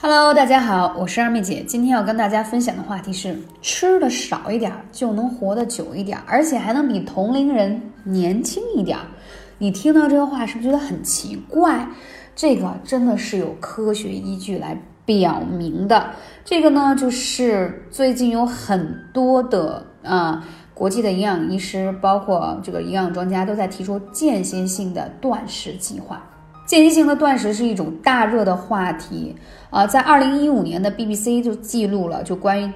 Hello，大家好，我是二妹姐。今天要跟大家分享的话题是：吃的少一点就能活得久一点，而且还能比同龄人年轻一点。你听到这个话是不是觉得很奇怪？这个真的是有科学依据来表明的。这个呢，就是最近有很多的啊，国际的营养医师，包括这个营养专家都在提出间歇性的断食计划。间歇性的断食是一种大热的话题啊，在二零一五年的 BBC 就记录了就关于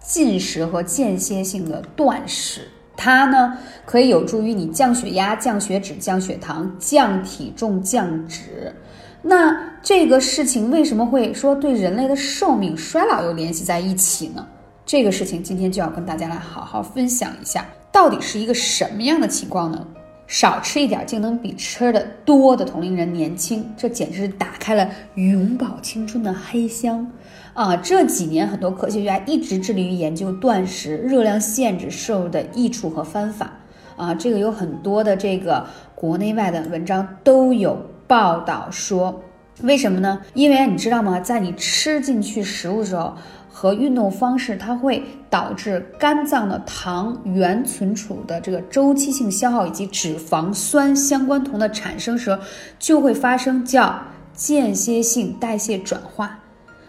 进食和间歇性的断食，它呢可以有助于你降血压、降血脂、降血糖、降体重、降脂。那这个事情为什么会说对人类的寿命、衰老又联系在一起呢？这个事情今天就要跟大家来好好分享一下，到底是一个什么样的情况呢？少吃一点就能比吃的多的同龄人年轻，这简直是打开了永葆青春的黑箱啊！这几年很多科学家一直致力于研究断食、热量限制摄入的益处和方法啊，这个有很多的这个国内外的文章都有报道说，为什么呢？因为你知道吗，在你吃进去食物的时候。和运动方式，它会导致肝脏的糖原存储的这个周期性消耗以及脂肪酸相关酮的产生时，就会发生叫间歇性代谢转化，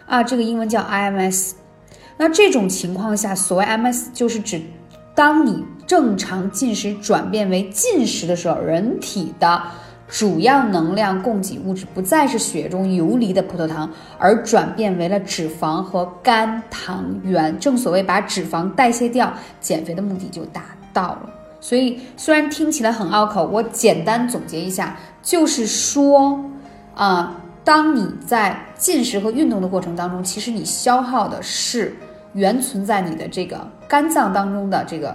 啊，这个英文叫 IMS。那这种情况下，所谓 MS 就是指当你正常进食转变为进食的时候，人体的。主要能量供给物质不再是血中游离的葡萄糖，而转变为了脂肪和肝糖原。正所谓把脂肪代谢掉，减肥的目的就达到了。所以虽然听起来很拗口，我简单总结一下，就是说，啊，当你在进食和运动的过程当中，其实你消耗的是原存在你的这个肝脏当中的这个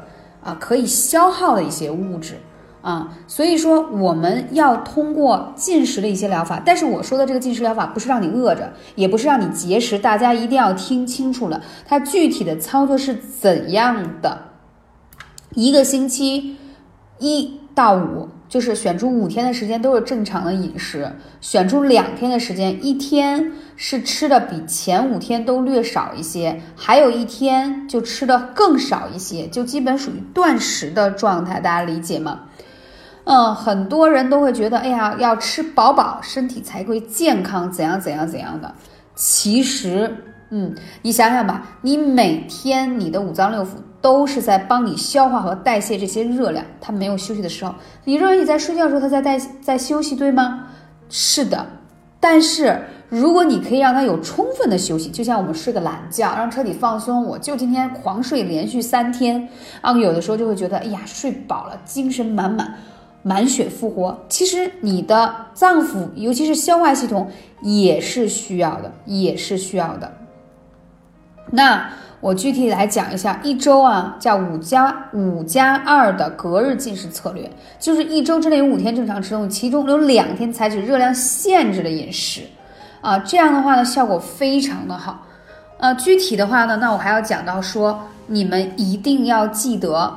啊可以消耗的一些物质。啊，所以说我们要通过进食的一些疗法，但是我说的这个进食疗法不是让你饿着，也不是让你节食，大家一定要听清楚了，它具体的操作是怎样的？一个星期一到五，就是选出五天的时间都是正常的饮食，选出两天的时间，一天是吃的比前五天都略少一些，还有一天就吃的更少一些，就基本属于断食的状态，大家理解吗？嗯，很多人都会觉得，哎呀，要吃饱饱，身体才会健康，怎样怎样怎样的。其实，嗯，你想想吧，你每天你的五脏六腑都是在帮你消化和代谢这些热量，它没有休息的时候。你认为你在睡觉的时候它在代在休息，对吗？是的。但是如果你可以让它有充分的休息，就像我们睡个懒觉，让彻底放松，我就今天狂睡连续三天啊，有的时候就会觉得，哎呀，睡饱了，精神满满。满血复活，其实你的脏腑，尤其是消化系统，也是需要的，也是需要的。那我具体来讲一下，一周啊，叫五加五加二的隔日进食策略，就是一周之内有五天正常吃东西，其中有两天采取热量限制的饮食，啊，这样的话呢，效果非常的好。呃，具体的话呢，那我还要讲到说，你们一定要记得，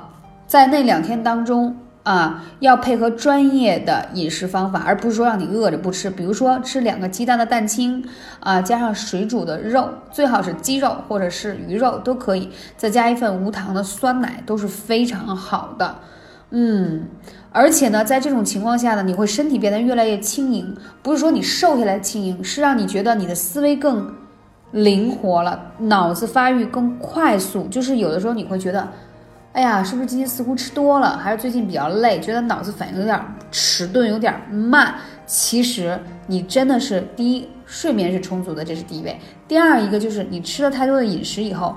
在那两天当中。啊，要配合专业的饮食方法，而不是说让你饿着不吃。比如说吃两个鸡蛋的蛋清，啊，加上水煮的肉，最好是鸡肉或者是鱼肉都可以，再加一份无糖的酸奶都是非常好的。嗯，而且呢，在这种情况下呢，你会身体变得越来越轻盈，不是说你瘦下来轻盈，是让你觉得你的思维更灵活了，脑子发育更快速。就是有的时候你会觉得。哎呀，是不是今天似乎吃多了？还是最近比较累，觉得脑子反应有点迟钝，有点慢？其实你真的是第一，睡眠是充足的，这是第一位。第二一个就是你吃了太多的饮食以后，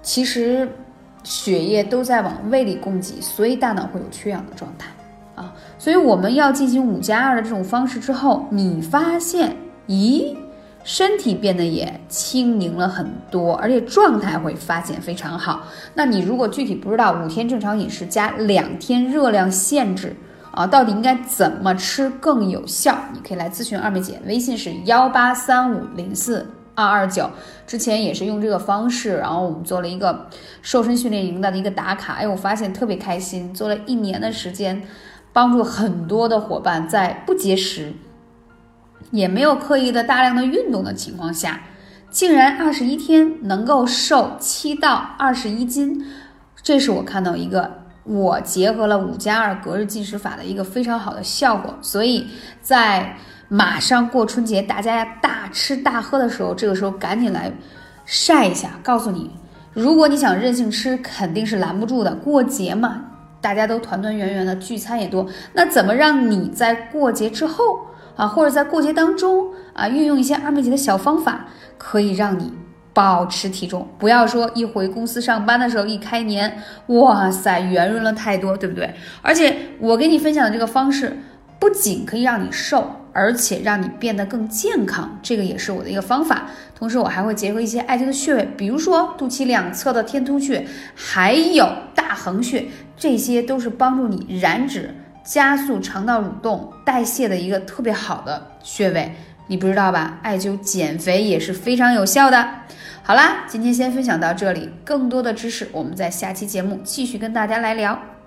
其实血液都在往胃里供给，所以大脑会有缺氧的状态啊。所以我们要进行五加二的这种方式之后，你发现，咦？身体变得也轻盈了很多，而且状态会发现非常好。那你如果具体不知道五天正常饮食加两天热量限制啊，到底应该怎么吃更有效？你可以来咨询二妹姐，微信是幺八三五零四二二九。之前也是用这个方式，然后我们做了一个瘦身训练营的一个打卡，哎，我发现特别开心，做了一年的时间，帮助很多的伙伴在不节食。也没有刻意的大量的运动的情况下，竟然二十一天能够瘦七到二十一斤，这是我看到一个我结合了五加二隔日进食法的一个非常好的效果。所以在马上过春节，大家大吃大喝的时候，这个时候赶紧来晒一下，告诉你，如果你想任性吃，肯定是拦不住的。过节嘛，大家都团团圆圆的，聚餐也多，那怎么让你在过节之后？啊，或者在过节当中啊，运用一些二妹姐的小方法，可以让你保持体重。不要说一回公司上班的时候，一开年，哇塞，圆润了太多，对不对？而且我给你分享的这个方式，不仅可以让你瘦，而且让你变得更健康，这个也是我的一个方法。同时，我还会结合一些艾灸的穴位，比如说肚脐两侧的天突穴，还有大横穴，这些都是帮助你燃脂。加速肠道蠕动代谢的一个特别好的穴位，你不知道吧？艾灸减肥也是非常有效的。好啦，今天先分享到这里，更多的知识我们在下期节目继续跟大家来聊。